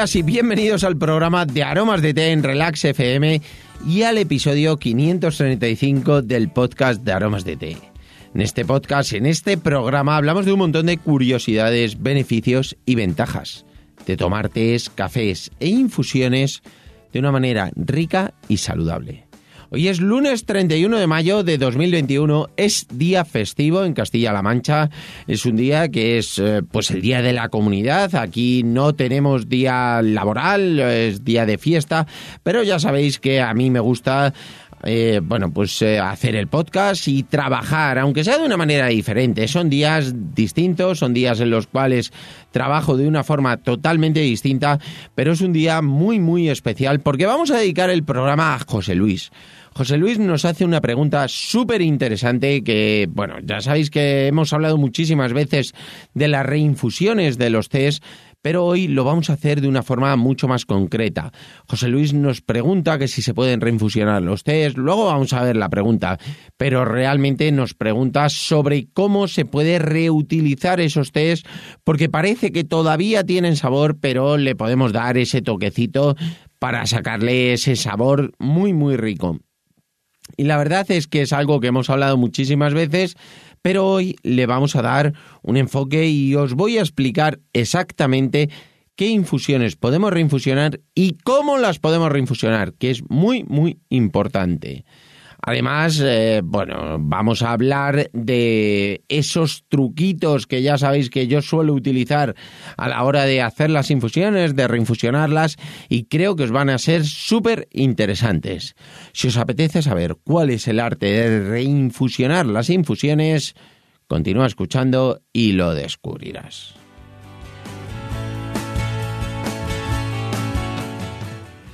Así, bienvenidos al programa de Aromas de Té en Relax FM y al episodio 535 del podcast de Aromas de Té. En este podcast, en este programa, hablamos de un montón de curiosidades, beneficios y ventajas de tomar tés, cafés e infusiones de una manera rica y saludable. Hoy es lunes 31 de mayo de 2021, es día festivo en Castilla-La Mancha, es un día que es eh, pues el día de la comunidad, aquí no tenemos día laboral, es día de fiesta, pero ya sabéis que a mí me gusta eh, bueno, pues eh, hacer el podcast y trabajar, aunque sea de una manera diferente. Son días distintos, son días en los cuales trabajo de una forma totalmente distinta, pero es un día muy, muy especial porque vamos a dedicar el programa a José Luis. José Luis nos hace una pregunta súper interesante que, bueno, ya sabéis que hemos hablado muchísimas veces de las reinfusiones de los test, pero hoy lo vamos a hacer de una forma mucho más concreta. José Luis nos pregunta que si se pueden reinfusionar los test, luego vamos a ver la pregunta, pero realmente nos pregunta sobre cómo se puede reutilizar esos test, porque parece que todavía tienen sabor, pero le podemos dar ese toquecito para sacarle ese sabor muy, muy rico. Y la verdad es que es algo que hemos hablado muchísimas veces, pero hoy le vamos a dar un enfoque y os voy a explicar exactamente qué infusiones podemos reinfusionar y cómo las podemos reinfusionar, que es muy, muy importante. Además, eh, bueno, vamos a hablar de esos truquitos que ya sabéis que yo suelo utilizar a la hora de hacer las infusiones, de reinfusionarlas, y creo que os van a ser súper interesantes. Si os apetece saber cuál es el arte de reinfusionar las infusiones, continúa escuchando y lo descubrirás.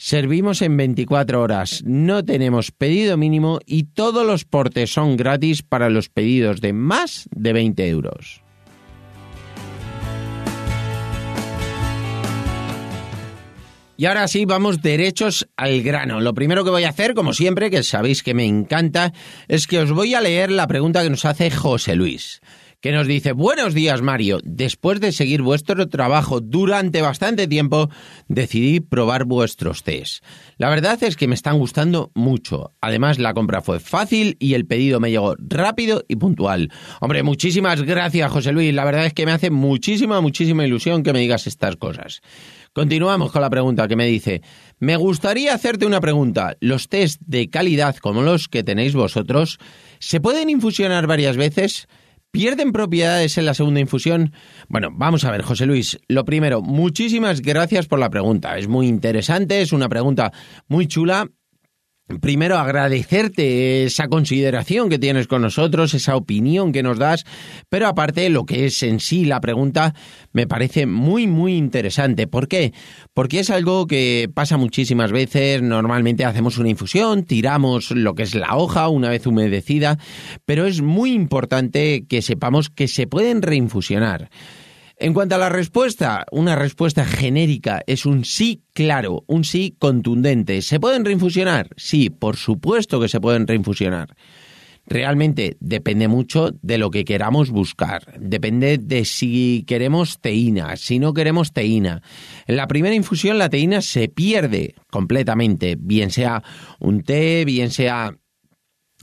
Servimos en 24 horas, no tenemos pedido mínimo y todos los portes son gratis para los pedidos de más de 20 euros. Y ahora sí, vamos derechos al grano. Lo primero que voy a hacer, como siempre, que sabéis que me encanta, es que os voy a leer la pregunta que nos hace José Luis que nos dice, buenos días Mario, después de seguir vuestro trabajo durante bastante tiempo, decidí probar vuestros test. La verdad es que me están gustando mucho. Además, la compra fue fácil y el pedido me llegó rápido y puntual. Hombre, muchísimas gracias José Luis, la verdad es que me hace muchísima, muchísima ilusión que me digas estas cosas. Continuamos con la pregunta que me dice, me gustaría hacerte una pregunta. ¿Los test de calidad como los que tenéis vosotros se pueden infusionar varias veces? ¿Pierden propiedades en la segunda infusión? Bueno, vamos a ver, José Luis. Lo primero, muchísimas gracias por la pregunta. Es muy interesante, es una pregunta muy chula Primero, agradecerte esa consideración que tienes con nosotros, esa opinión que nos das, pero aparte lo que es en sí la pregunta me parece muy, muy interesante. ¿Por qué? Porque es algo que pasa muchísimas veces, normalmente hacemos una infusión, tiramos lo que es la hoja una vez humedecida, pero es muy importante que sepamos que se pueden reinfusionar. En cuanto a la respuesta, una respuesta genérica es un sí claro, un sí contundente. ¿Se pueden reinfusionar? Sí, por supuesto que se pueden reinfusionar. Realmente depende mucho de lo que queramos buscar. Depende de si queremos teína, si no queremos teína. En la primera infusión la teína se pierde completamente, bien sea un té, bien sea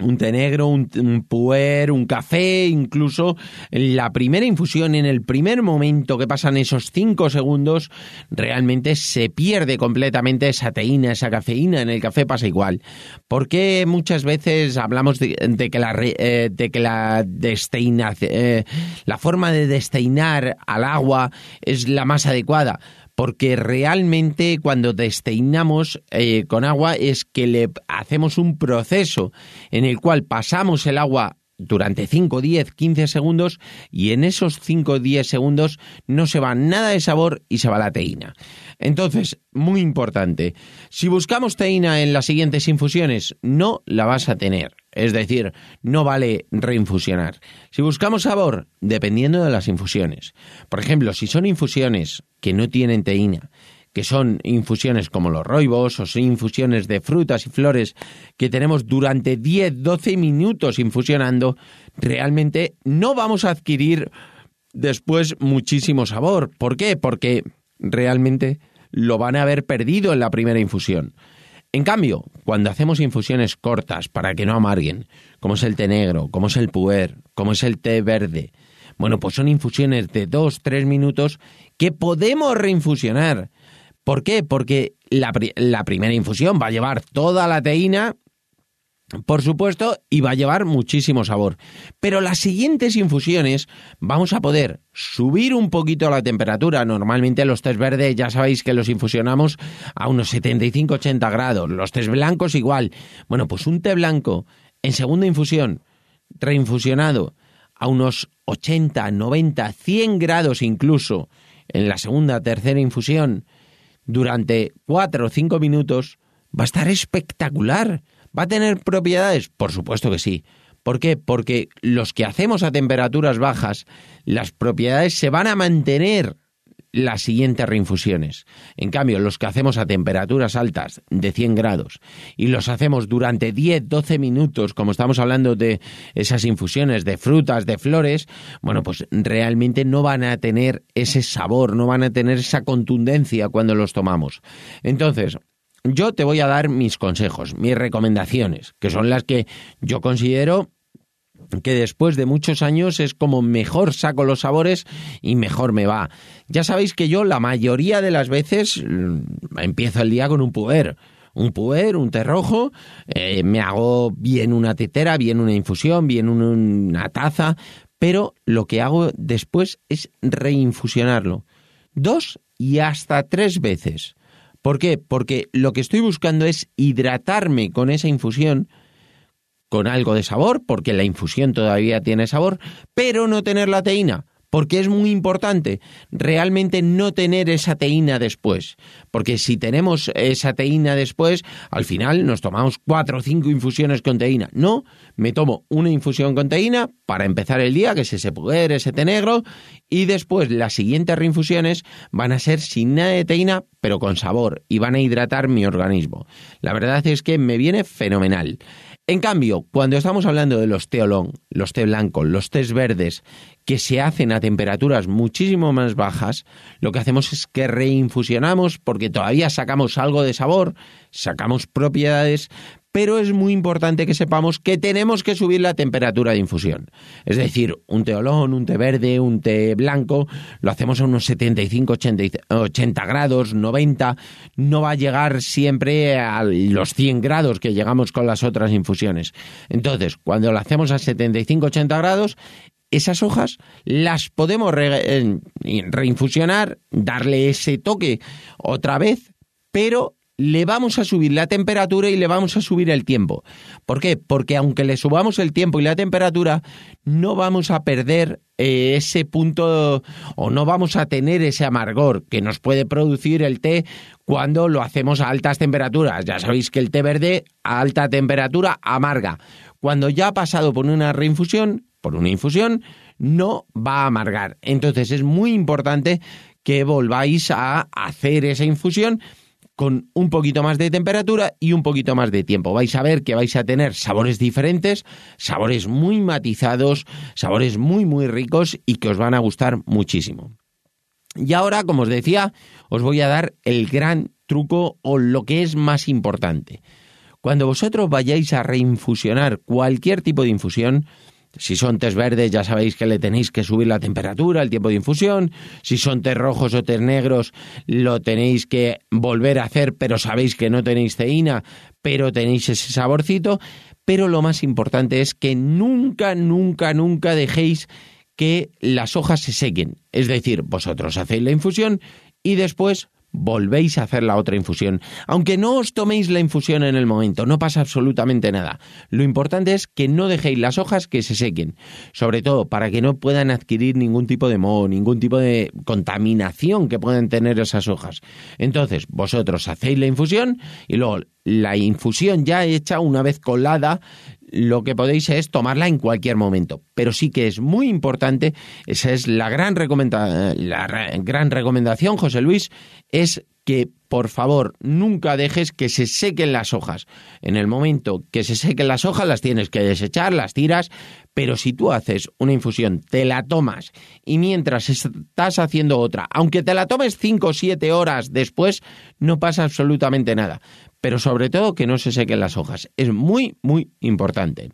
un té negro, un, puer, un café, incluso la primera infusión, en el primer momento que pasan esos cinco segundos, realmente se pierde completamente esa teína, esa cafeína. En el café pasa igual. Porque muchas veces hablamos de, que la eh, de que la desteina, eh, la forma de desteinar al agua es la más adecuada? Porque realmente cuando desteinamos eh, con agua es que le hacemos un proceso en el cual pasamos el agua durante 5, 10, 15 segundos y en esos 5, 10 segundos no se va nada de sabor y se va la teína. Entonces, muy importante, si buscamos teína en las siguientes infusiones, no la vas a tener. Es decir, no vale reinfusionar. Si buscamos sabor, dependiendo de las infusiones. Por ejemplo, si son infusiones que no tienen teína, que son infusiones como los roibos o infusiones de frutas y flores que tenemos durante 10-12 minutos infusionando, realmente no vamos a adquirir después muchísimo sabor. ¿Por qué? Porque realmente lo van a haber perdido en la primera infusión. En cambio, cuando hacemos infusiones cortas para que no amarguen, como es el té negro, como es el puer, como es el té verde, bueno, pues son infusiones de 2-3 minutos que podemos reinfusionar. ¿Por qué? Porque la, primera infusión va a llevar toda la teína por supuesto, y va a llevar muchísimo sabor. Pero las siguientes infusiones vamos a poder subir un poquito la temperatura. Normalmente los tés verdes ya sabéis que los infusionamos a unos 75-80 grados. Los tés blancos igual. Bueno, pues un té blanco en segunda infusión, reinfusionado a unos 80, 90, 100 grados incluso en la segunda, tercera infusión durante 4 o 5 minutos, va a estar espectacular ¿Va a tener propiedades? Por supuesto que sí. ¿Por qué? Porque los que hacemos a temperaturas bajas, las propiedades se van a mantener las siguientes reinfusiones. En cambio, los que hacemos a temperaturas altas de 100 grados y los hacemos durante 10, 12 minutos, como estamos hablando de esas infusiones de frutas, de flores, bueno, pues realmente no van a tener ese sabor, no van a tener esa contundencia cuando los tomamos. Entonces, yo te voy a dar mis consejos, mis recomendaciones, que son las que yo considero que después de muchos años es como mejor saco los sabores y mejor me va. Ya sabéis que yo la mayoría de las veces mm, empiezo el día con un puer. Un puer, un té rojo, eh, me hago bien una tetera, bien una infusión, bien una taza, pero lo que hago después es reinfusionarlo. Dos y hasta tres veces. ¿Por qué? Porque lo que estoy buscando es hidratarme con esa infusión con algo de sabor, porque la infusión todavía tiene sabor, pero no tener la teína porque es muy importante realmente no tener esa teína después, porque si tenemos esa teína después, al final nos tomamos cuatro o cinco infusiones con teína. No, me tomo una infusión con teína para empezar el día, que es ese poder, ese té negro, y después las siguientes reinfusiones van a ser sin nada de teína, pero con sabor, y van a hidratar mi organismo. La verdad es que me viene fenomenal. En cambio, cuando estamos hablando de los té olón, los té blancos, los tés verdes, que se hacen a temperaturas muchísimo más bajas, lo que hacemos es que reinfusionamos porque todavía sacamos algo de sabor, sacamos propiedades, pero es muy importante que sepamos que tenemos que subir la temperatura de infusión. Es decir, un té olón, un té verde, un té blanco, lo hacemos a unos 75, 80, grados, 90, no va a llegar siempre a los 100 grados que llegamos con las otras infusiones. Entonces, cuando lo hacemos a 75, 80 grados, esas hojas las podemos reinfusionar, darle ese toque otra vez, pero le vamos a subir la temperatura y le vamos a subir el tiempo. ¿Por qué? Porque aunque le subamos el tiempo y la temperatura, no vamos a perder eh, ese punto o no vamos a tener ese amargor que nos puede producir el té cuando lo hacemos a altas temperaturas. Ya sabéis que el té verde a alta temperatura amarga. Cuando ya ha pasado por una reinfusión, por una infusión, no va a amargar. Entonces es muy importante que volváis a hacer esa infusión con un poquito más de temperatura y un poquito más de tiempo. Vais a ver que vais a tener sabores diferentes, sabores muy matizados, sabores muy muy ricos y que os van a gustar muchísimo. Y ahora, como os decía, os voy a dar el gran truco o lo que es más importante. Cuando vosotros vayáis a reinfusionar cualquier tipo de infusión, si son tés verdes, ya sabéis que le tenéis que subir la temperatura, el tiempo de infusión. Si son tés rojos o tés negros, lo tenéis que volver a hacer, pero sabéis que no tenéis teína, pero tenéis ese saborcito. Pero lo más importante es que nunca, nunca, nunca dejéis que las hojas se sequen. Es decir, vosotros hacéis la infusión y después volvéis a hacer la otra infusión. Aunque no os toméis la infusión en el momento, no pasa absolutamente nada. Lo importante es que no dejéis las hojas que se sequen, sobre todo para que no puedan adquirir ningún tipo de moho, ningún tipo de contaminación que puedan tener esas hojas. Entonces, vosotros hacéis la infusión y luego la infusión ya hecha, una vez colada, lo que podéis es tomarla en cualquier momento. Pero sí que es muy importante, esa es la gran, la gran recomendación, José Luis, es que por favor nunca dejes que se sequen las hojas. En el momento que se sequen las hojas las tienes que desechar, las tiras, pero si tú haces una infusión, te la tomas y mientras estás haciendo otra, aunque te la tomes 5 o 7 horas después, no pasa absolutamente nada pero sobre todo que no se sequen las hojas. Es muy, muy importante.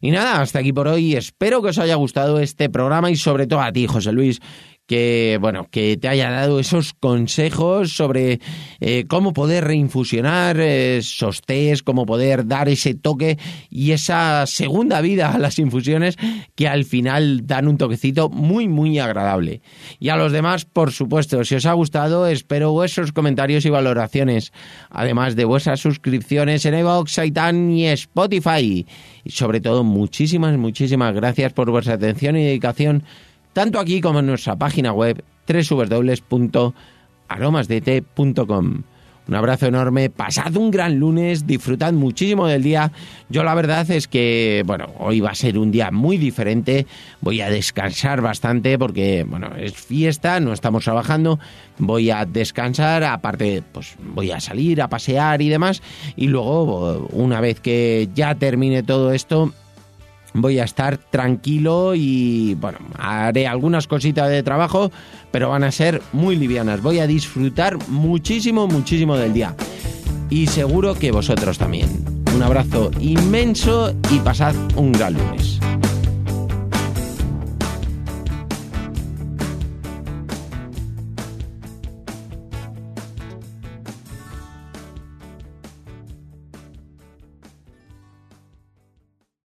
Y nada, hasta aquí por hoy. Espero que os haya gustado este programa y sobre todo a ti, José Luis, que bueno que te haya dado esos consejos sobre eh, cómo poder reinfusionar eh, esos tés, cómo poder dar ese toque y esa segunda vida a las infusiones que al final dan un toquecito muy muy agradable. Y a los demás, por supuesto, si os ha gustado, espero vuestros comentarios y valoraciones, además de vuestras suscripciones en Evox, Aitan y Spotify. Y sobre todo, muchísimas, muchísimas gracias por vuestra atención y dedicación tanto aquí como en nuestra página web www.aromasdt.com. Un abrazo enorme, pasad un gran lunes, disfrutad muchísimo del día. Yo la verdad es que, bueno, hoy va a ser un día muy diferente, voy a descansar bastante porque, bueno, es fiesta, no estamos trabajando, voy a descansar, aparte, pues voy a salir a pasear y demás, y luego, una vez que ya termine todo esto, voy a estar tranquilo y bueno, haré algunas cositas de trabajo, pero van a ser muy livianas. Voy a disfrutar muchísimo, muchísimo del día. Y seguro que vosotros también. Un abrazo inmenso y pasad un gran lunes.